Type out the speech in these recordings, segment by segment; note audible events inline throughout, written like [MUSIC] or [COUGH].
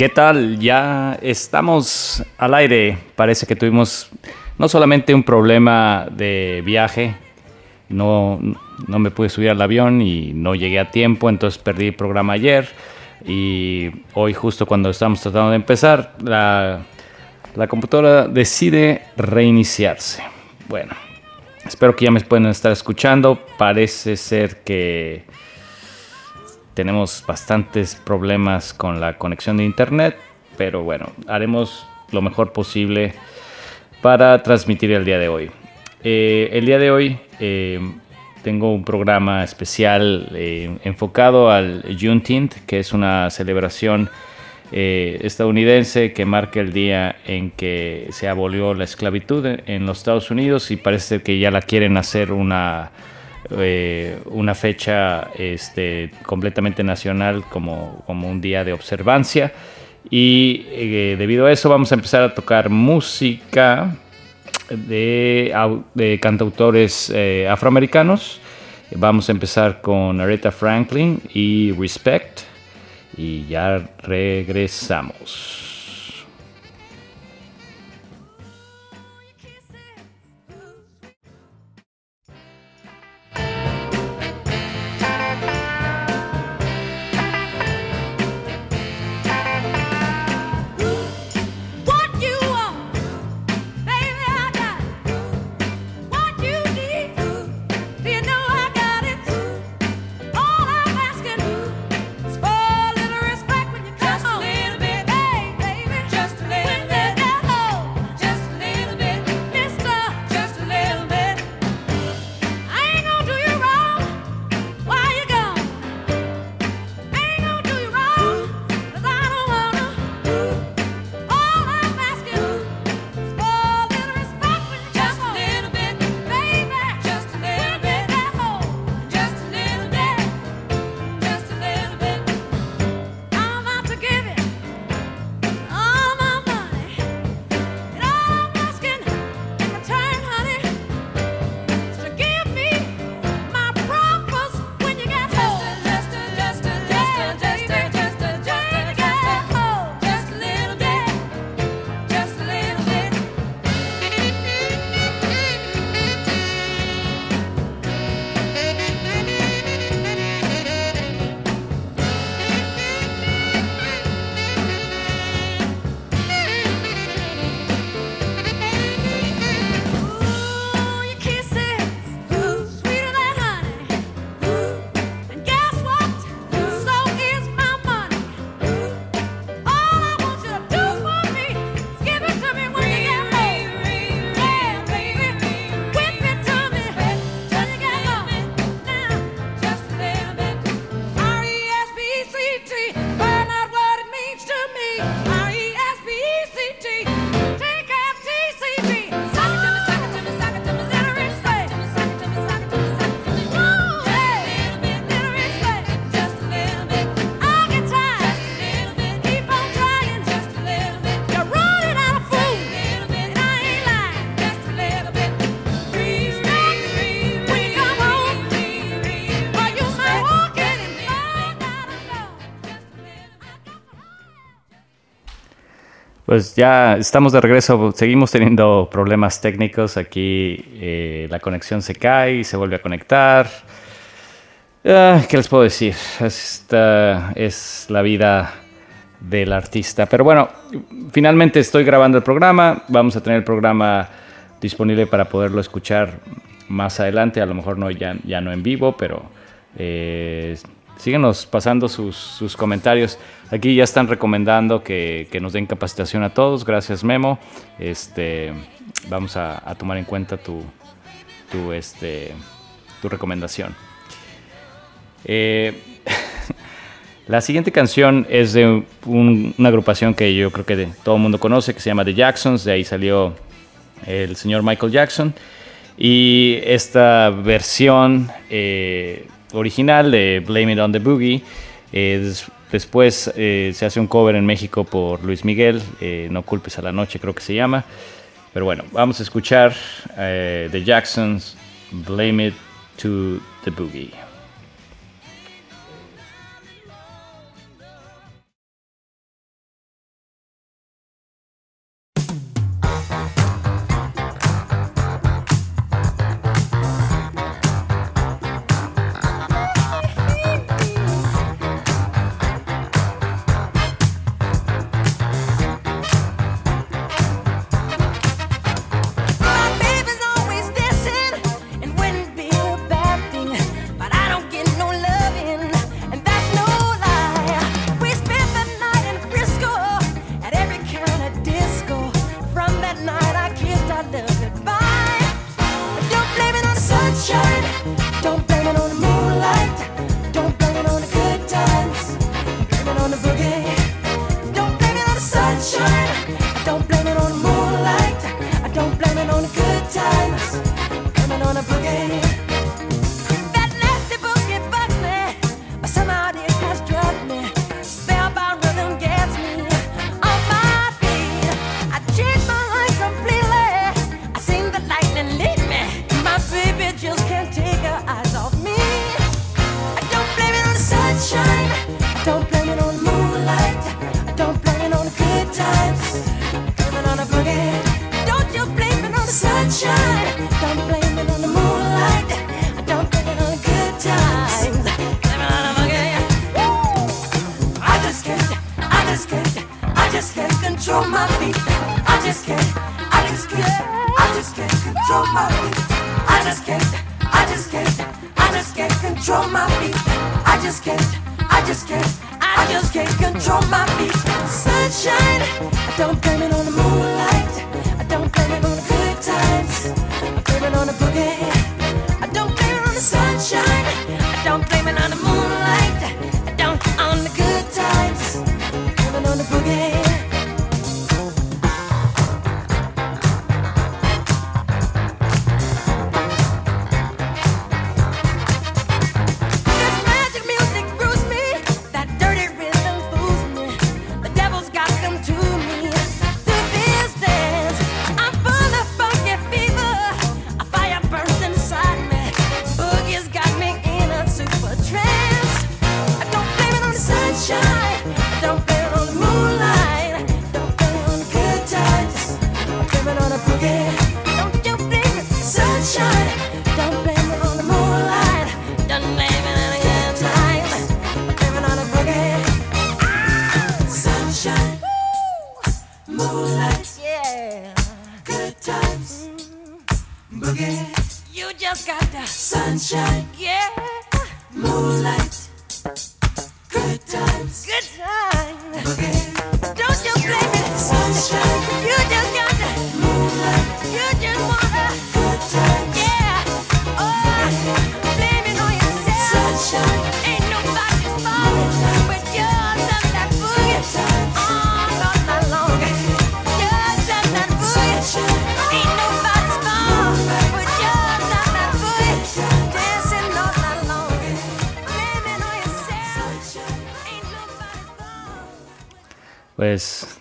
¿Qué tal? Ya estamos al aire. Parece que tuvimos no solamente un problema de viaje, no, no me pude subir al avión y no llegué a tiempo, entonces perdí el programa ayer y hoy justo cuando estamos tratando de empezar, la, la computadora decide reiniciarse. Bueno, espero que ya me puedan estar escuchando. Parece ser que tenemos bastantes problemas con la conexión de internet, pero bueno, haremos lo mejor posible para transmitir el día de hoy. Eh, el día de hoy eh, tengo un programa especial eh, enfocado al Juneteenth, que es una celebración estadounidense que marca el día en que se abolió la esclavitud en los Estados Unidos y parece que ya la quieren hacer una eh, una fecha este, completamente nacional como, como, un día de observancia. Y eh, debido a eso vamos a empezar a tocar música de, de cantautores eh, afroamericanos. Vamos a empezar con Aretha Franklin y Respect. Y ya regresamos. Pues ya estamos de regreso, seguimos teniendo problemas técnicos, aquí eh, la conexión se cae y se vuelve a conectar. Ah, ¿Qué les puedo decir? Esta es la vida del artista. Pero bueno, finalmente estoy grabando el programa, vamos a tener el programa disponible para poderlo escuchar más adelante, a lo mejor no ya, ya no en vivo, pero eh, síguenos pasando sus, comentarios. Aquí ya están recomendando que, nos den capacitación a todos. Gracias, Memo. Este, vamos a, tomar en cuenta tu, tu, este, tu recomendación. Eh, [LAUGHS] la siguiente canción es de una agrupación que yo creo que todo el mundo conoce, que se llama The Jacksons. De ahí salió el señor Michael Jackson. Y esta versión eh, original de Blame It on the Boogie. Eh, después eh, se hace un cover en México por Luis Miguel, eh, No culpes a la noche creo que se llama. Pero bueno, vamos a escuchar The Jacksons, Blame It to the Boogie.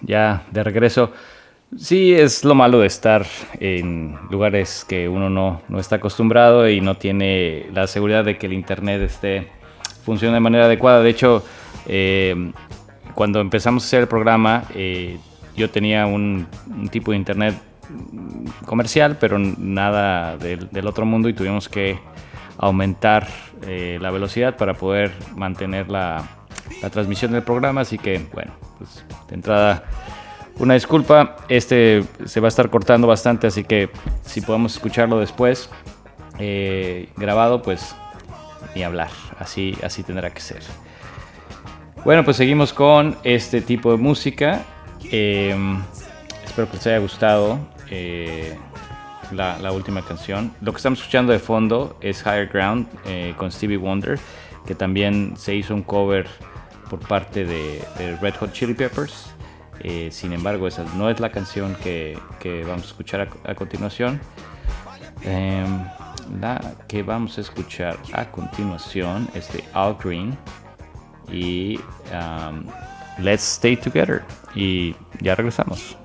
Ya de regreso. Sí, es lo malo de estar en lugares que uno no, no está acostumbrado y no tiene la seguridad de que el internet esté funcione de manera adecuada. De hecho, eh, cuando empezamos a hacer el programa, eh, yo tenía un, tipo de internet comercial, pero nada del, del otro mundo y tuvimos que aumentar eh, la velocidad para poder mantener la, la transmisión del programa. Así que, bueno, pues de entrada, una disculpa. Este se va a estar cortando bastante, así que si podemos escucharlo después eh, grabado, pues ni hablar. Así, así tendrá que ser. Bueno, pues seguimos con este tipo de música. Eh, espero que les haya gustado eh, la, la última canción. Lo que estamos escuchando de fondo es Higher Ground eh, con Stevie Wonder, que también se hizo un cover por parte de, Red Hot Chili Peppers. Eh, sin embargo, esa no es la canción que, que vamos a escuchar a, a continuación. Em, la que vamos a escuchar a continuación es de Al Green y um, Let's Stay Together. Y ya regresamos.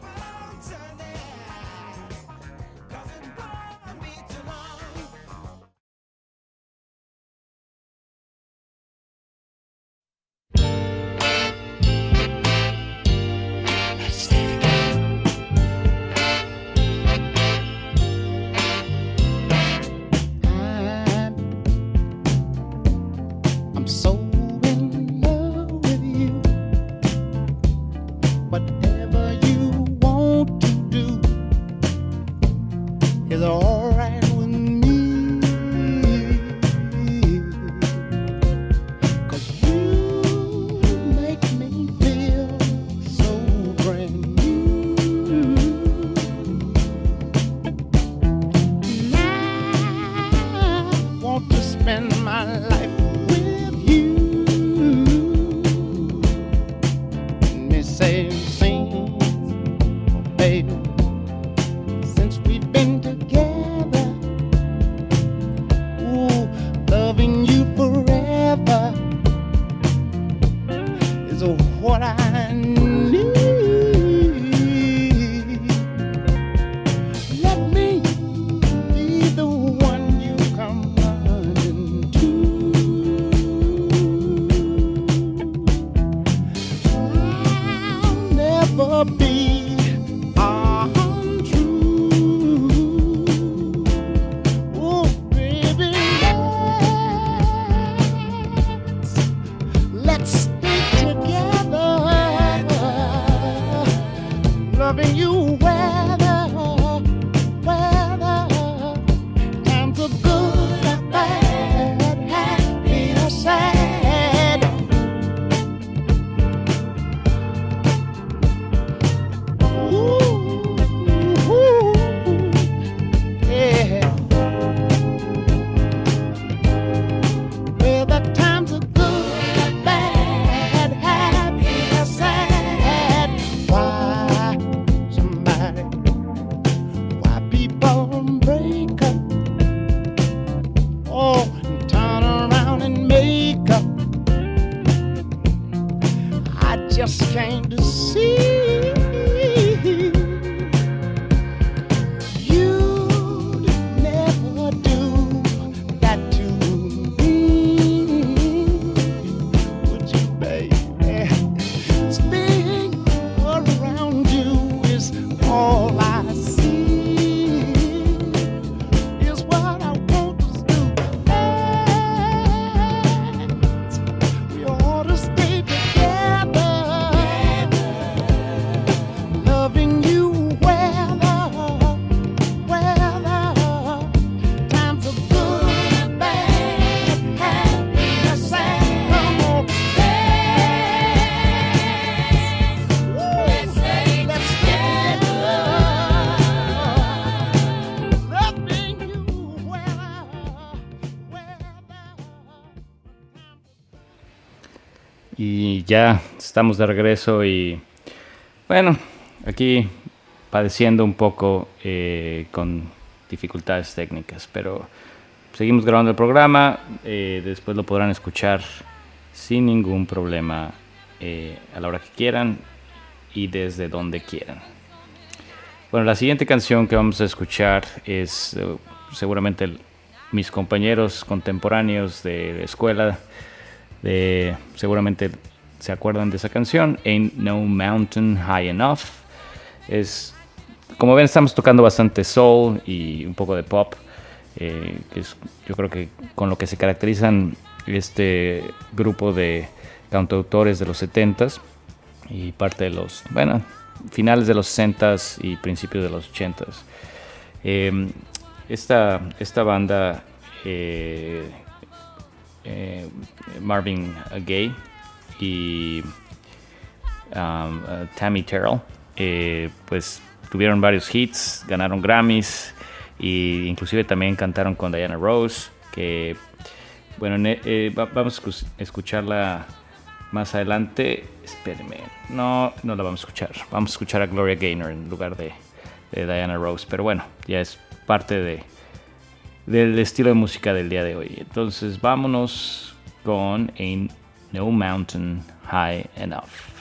Ya estamos de regreso y bueno, aquí padeciendo un poco eh, con dificultades técnicas, pero seguimos grabando el programa, eh, después lo podrán escuchar sin ningún problema eh, a la hora que quieran y desde donde quieran. Bueno, la siguiente canción que vamos a escuchar es seguramente mis compañeros contemporáneos de la escuela, de, seguramente se acuerdan de esa canción, Ain't No Mountain High Enough. Es, como ven, estamos tocando bastante soul y un poco de pop, eh, que es yo creo que con lo que se caracterizan este grupo de cantautores de los 70s y parte de los, bueno, finales de los 60s y principios de los 80s. Eh, esta, esta banda, eh, eh, Marvin Gaye y um, uh, Tammy Terrell, eh, pues tuvieron varios hits, ganaron Grammys e inclusive también cantaron con Diana Rose, que bueno, eh, va- vamos a escu- escucharla más adelante. Espérenme, no, no la vamos a escuchar. Vamos a escuchar a Gloria Gaynor en lugar de, de Diana Rose, pero bueno, ya es parte de, del estilo de música del día de hoy. Entonces vámonos con Ain't No Mountain High Enough.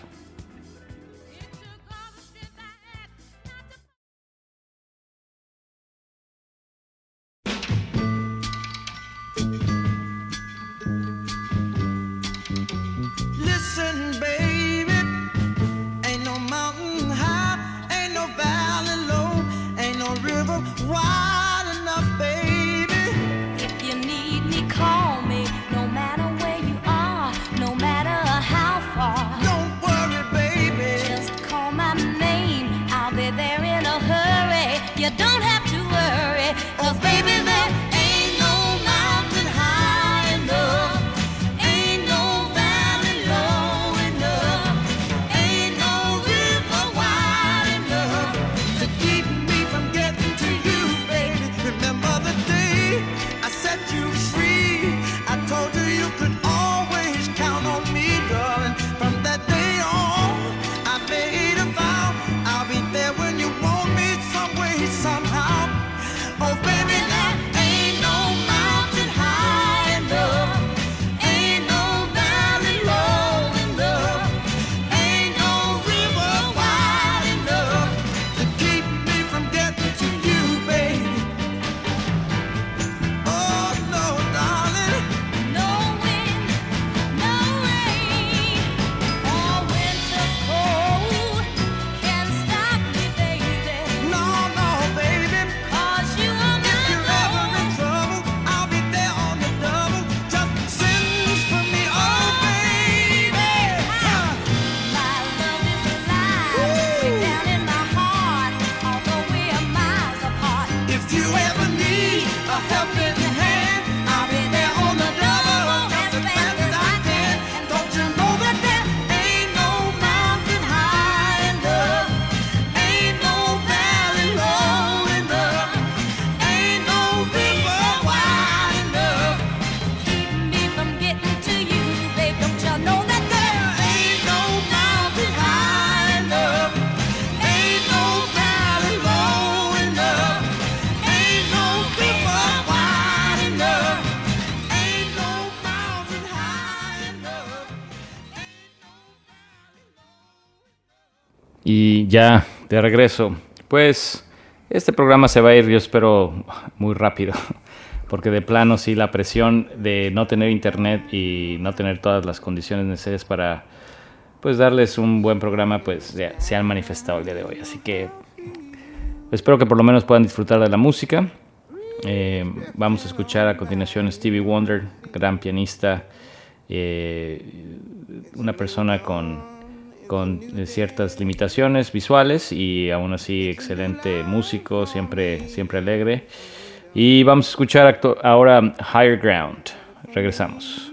Ya, de regreso. Pues este programa se va a ir, yo espero, muy rápido. [LAUGHS] Porque de plano sí, la presión de no tener internet y no tener todas las condiciones necesarias para pues darles un buen programa, pues ya se han manifestado el día de hoy. Así que espero que por lo menos puedan disfrutar de la música. Eh, vamos a escuchar a continuación Stevie Wonder, gran pianista, eh, una persona con, con eh, ciertas limitaciones visuales y aún así excelente músico, siempre, siempre alegre. Y vamos a escuchar ahora Higher Ground. Regresamos.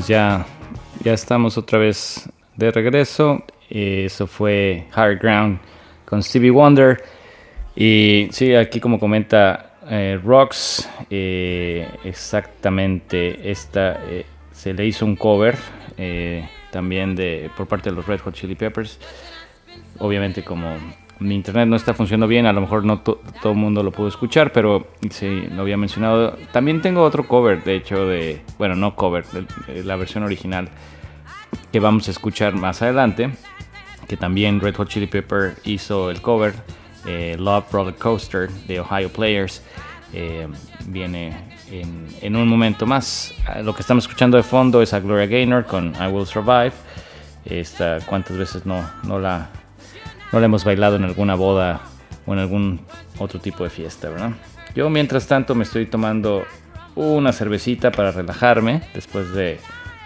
Pues ya, ya estamos otra vez de regreso. Eso fue Higher Ground con Stevie Wonder. Y sí, aquí como comenta eh, Rocks, eh, exactamente esta eh, se le hizo un cover también de por parte de los Red Hot Chili Peppers. Obviamente como mi internet no está funcionando bien, a lo mejor no to- todo el mundo lo pudo escuchar, pero sí, lo había mencionado. También tengo otro cover, de hecho, de, bueno, no cover, la versión original que vamos a escuchar más adelante, que también Red Hot Chili Pepper hizo el cover, eh, Love Roller Coaster de Ohio Players, eh, viene en, en un momento más. Ah, Lo que estamos escuchando de fondo es a Gloria Gaynor con I Will Survive. Esta, ¿Cuántas veces no, no, la, no la hemos bailado en alguna boda o en algún otro tipo de fiesta, verdad? Yo mientras tanto me estoy tomando una cervecita para relajarme después de,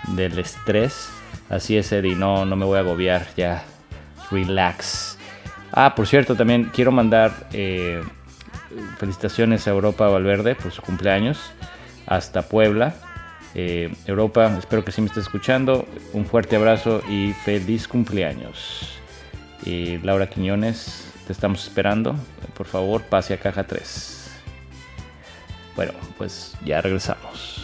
del estrés. Así es, Eddie, no, no me voy a agobiar, ya relax. Ah, por cierto, también quiero mandar eh, felicitaciones a Europa Valverde por su cumpleaños hasta Puebla. Eh, Europa, espero que sí me estés escuchando. Un fuerte abrazo y feliz cumpleaños. Laura Quiñones, te estamos esperando. Por favor, pase a caja 3. Bueno, pues ya regresamos.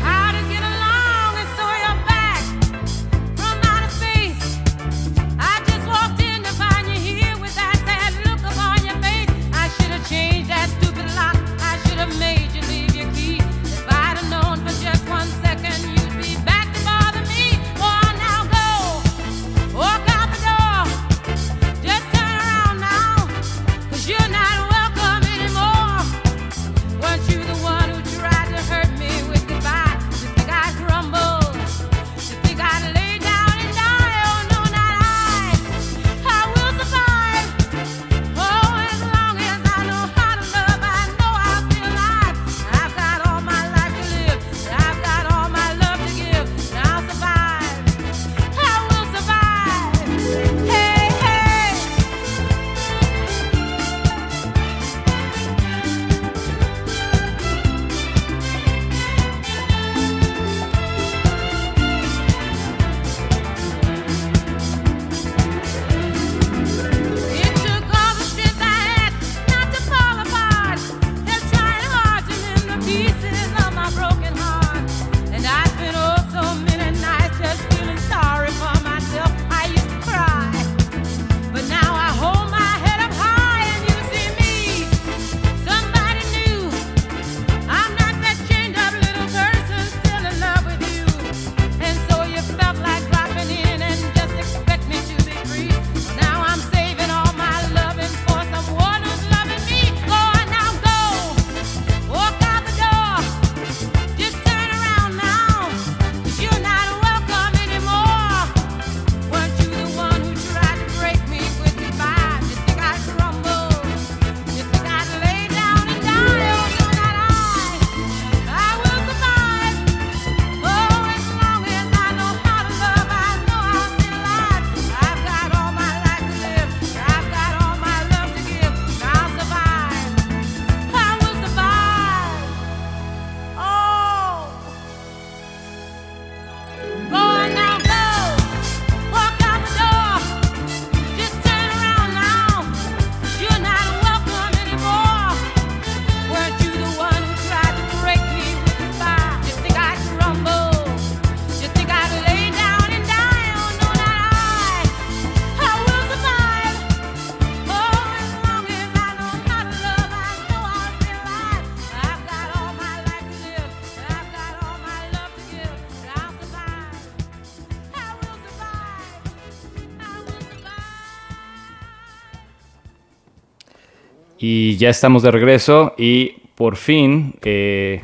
Y ya estamos de regreso y por fin eh,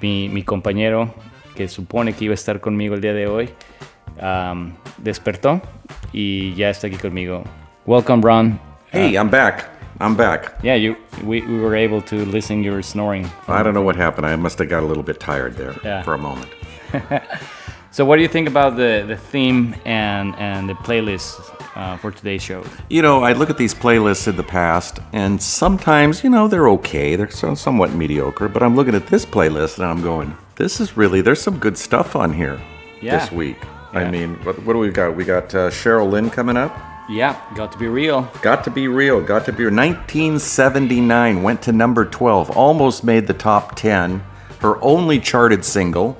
mi, mi compañero que supone que iba a estar conmigo el día de hoy um, despertó y ya está aquí conmigo. Welcome, Ron. Hey, I'm back. I'm back. Yeah, you. We, we were able to listen your snoring. I don't know what happened. I must have got a little bit tired there Yeah. for a moment. [LAUGHS] So, what do you think about the, the theme and and the playlist uh, for today's show? You know, I look at these playlists in the past, and sometimes, you know, they're okay. They're so, somewhat mediocre. But I'm looking at this playlist and I'm going, this is really, there's some good stuff on here Yeah. this week. Yeah. I mean, what, what do we got? We got uh, Cheryl Lynn coming up. Yeah, got to be real. Got to be real. Got to be 1979 went to number 12. Almost made the top 10. Her only charted single.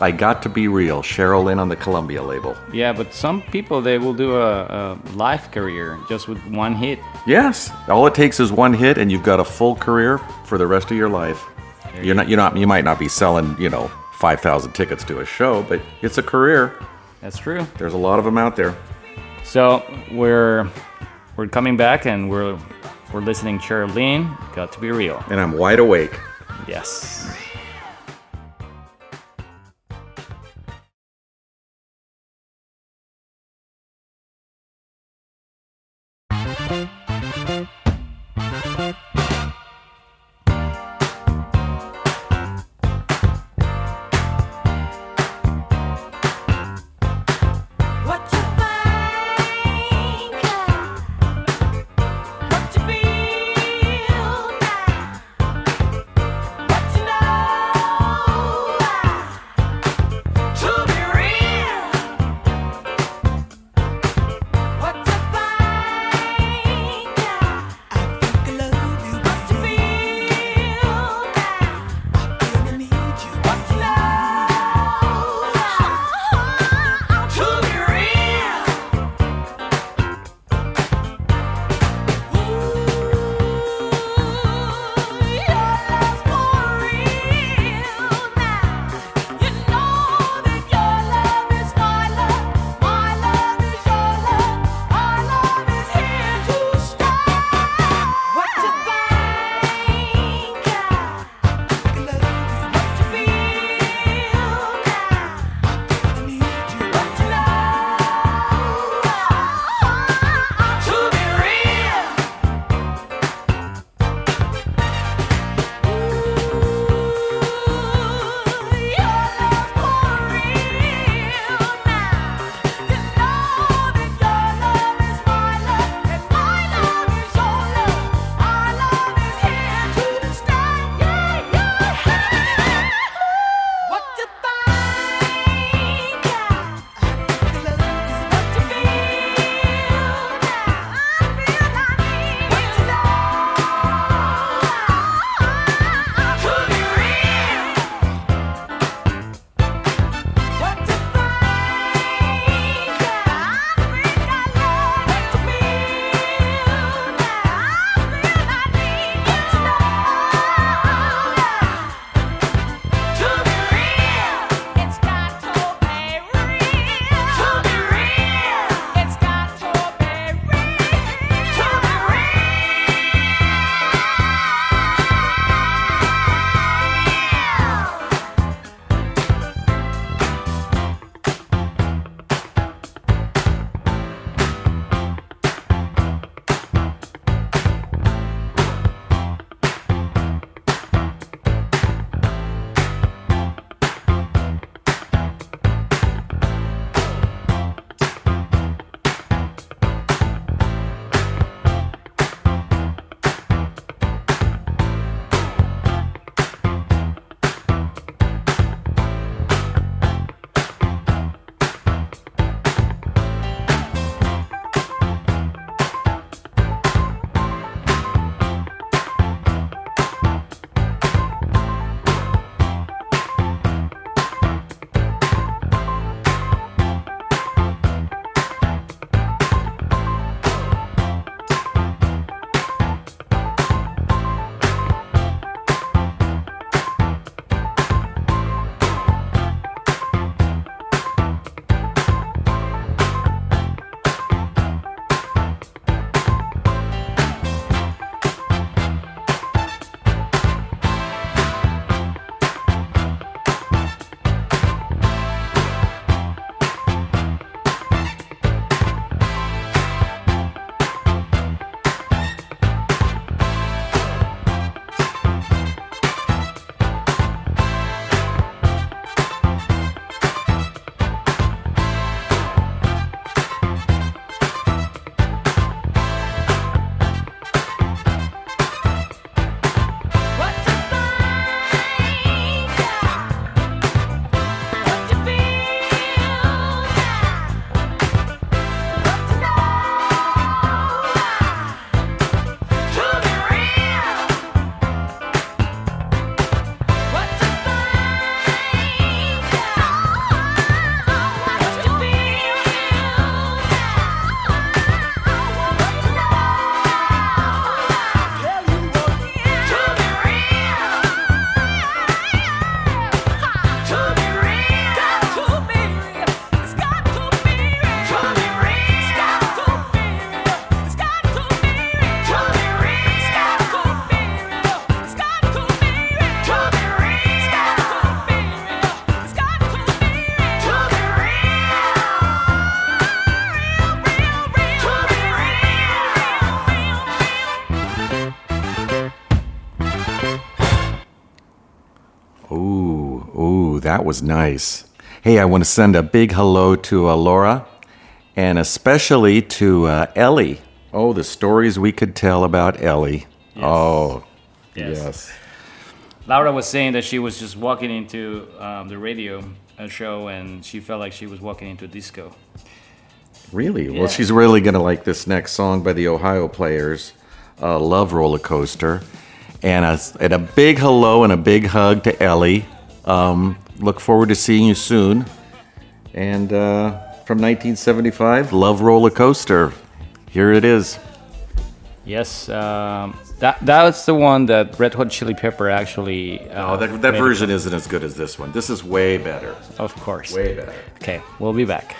I got to be real. Cheryl Lynn on the Columbia label. Yeah, but some people they will do a, a life career just with one hit. Yes, all it takes is one hit, and you've got a full career for the rest of your life. You're not, you're not, you might not be selling, you know, five thousand tickets to a show, but it's a career. That's true. There's a lot of them out there. So we're we're coming back and we're we're listening Charlene. Got to be real. And I'm wide awake. Yes. Was nice. Hey, I want to send a big hello to uh, Laura and especially to uh, Ellie. Oh, the stories we could tell about Ellie. Oh, Yes. yes. Laura was saying that she was just walking into um, the radio uh, show and she felt like she was walking into a disco. Really? Yeah. Well, she's really going to like this next song by the Ohio Players, uh, Love Roller Coaster. And a, and a big hello and a big hug to Ellie. Um, look forward to seeing you soon. And uh, from 1975, Love Roller Coaster. Here it is. Yes, um, that that's the one that Red Hot Chili Pepper actually. Uh, Oh, that, that version isn't as good as this one. This is way better. Of course. Way better. Okay, we'll be back.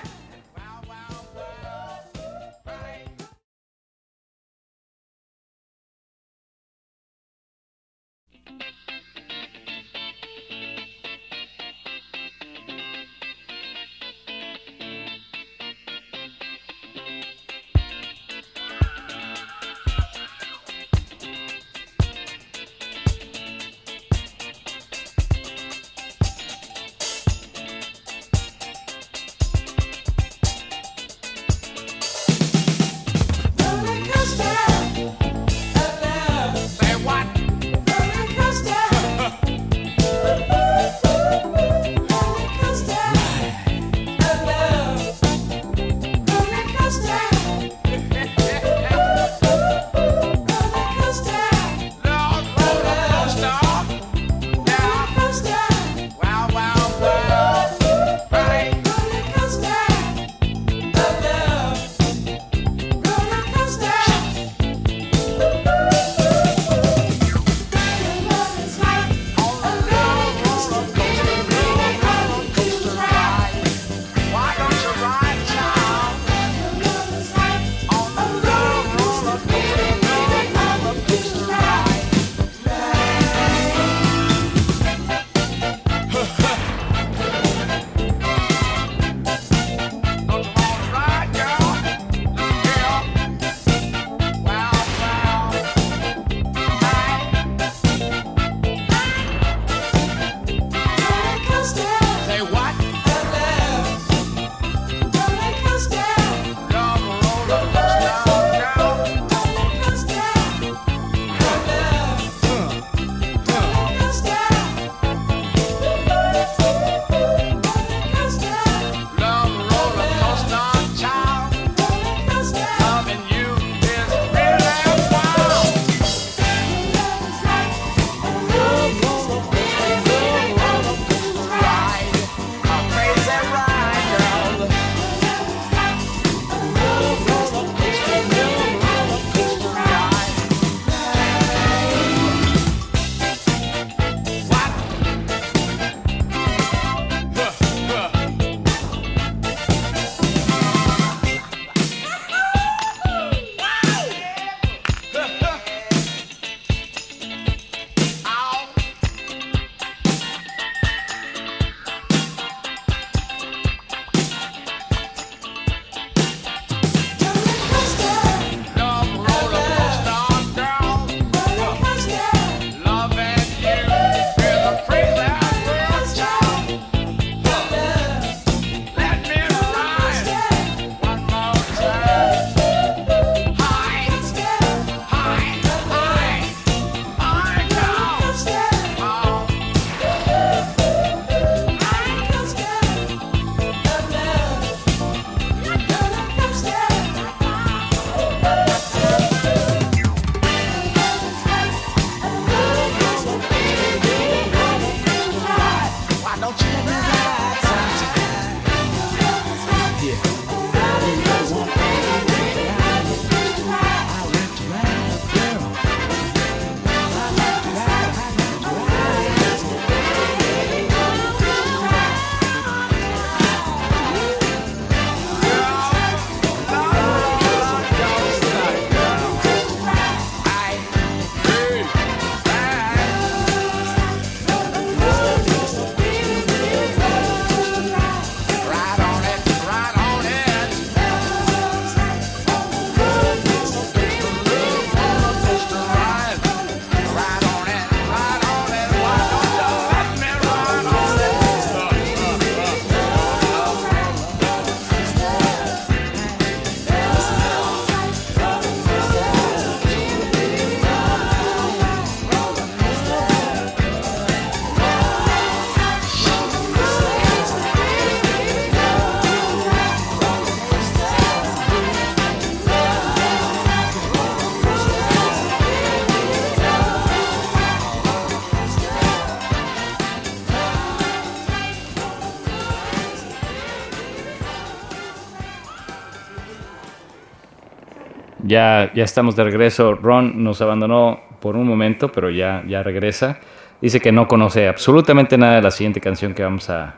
Ya, ya estamos de regreso. Ron nos abandonó por un momento, pero ya, ya regresa. Dice que no conoce absolutamente nada de la siguiente canción que vamos a,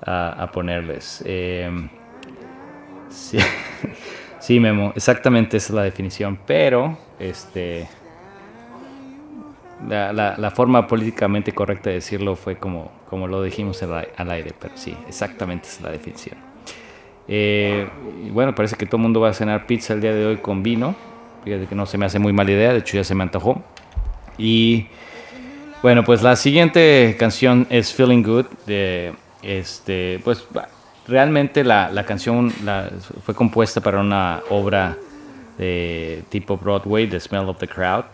a- ponerles. Eh, [LAUGHS] sí, Memo, exactamente esa es la definición. Pero, este, la, la- la forma políticamente correcta de decirlo fue como, como lo dijimos al aire, pero sí, exactamente esa es la definición. Eh, bueno, parece que todo el mundo va a cenar pizza el día de hoy con vino. Fíjate que no se me hace muy mala idea, de hecho ya se me antojó. Y bueno, pues la siguiente canción es Feeling Good. De, este, pues realmente la, la canción la- fue compuesta para una obra de tipo Broadway, The Smell of the Crowd,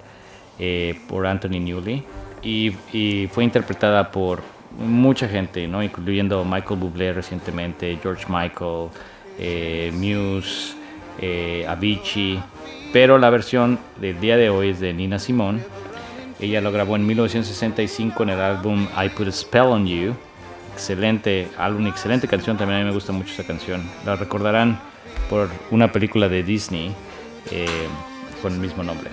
eh, por Anthony Newley. Y, y fue interpretada por mucha gente, ¿no? incluyendo Michael Bublé recientemente, George Michael, eh, Muse, eh, Avicii. Pero la versión del día de hoy es de Nina Simone. Ella lo grabó en 1965 en el álbum I Put a Spell on You. Excelente álbum, excelente canción. También a mí me gusta mucho esa canción. La recordarán por una película de Disney eh, con el mismo nombre.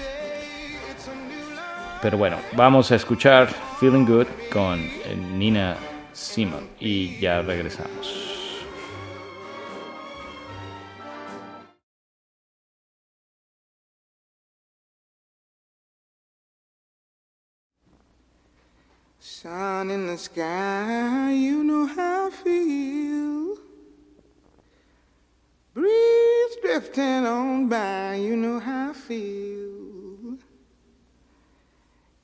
Pero bueno, vamos a escuchar Feeling Good con eh, Nina Simone y ya regresamos. Sun in the sky, you know how I feel. Breeze drifting on by, you know how I feel.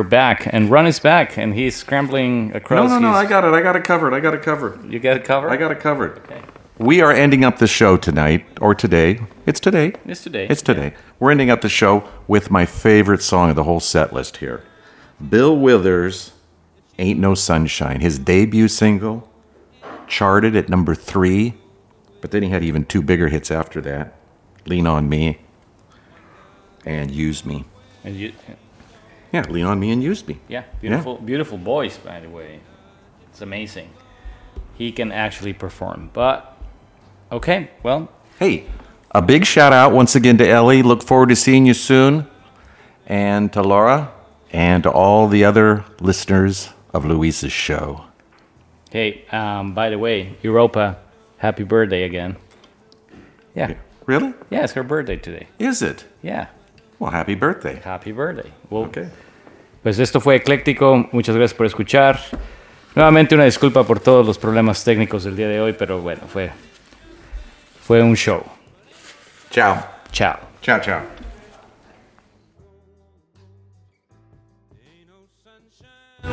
we're back, and Run is back, and he's scrambling across. no, no. his- I got it. I got it covered. I got it covered. You got it covered. I got it covered. Okay. We are ending up the show tonight, or today. It's today. It's today. It's today. We're ending up the show with my favorite song of the whole set list here Bill Withers, Ain't No Sunshine. His debut single, charted at number three, but then he had even two bigger hits after that Lean on Me and Use Me. And you, Yeah, Lean on Me and Use yeah, beautiful, beautiful voice, by the way. It's amazing. he can actually perform. But okay, well, Hey, a big shout out once again to Ellie. Look forward to seeing you soon. And to Laura and to all the other listeners of Luisa's show. hey, um, by the way, Europa, happy birthday again. Yeah, Really? yeah, it's her birthday today. Is it? Yeah, Well, happy birthday. happy birthday. Well, Okay. Pues esto fue ecléctico. Muchas gracias por escuchar. Nuevamente una disculpa por todos los problemas técnicos del día de hoy, pero bueno, fue, fue un show. Ciao. Chao. Ciao, ciao.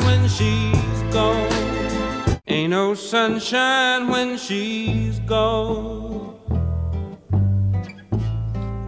when she's gone. Ain't no sunshine when she's gone.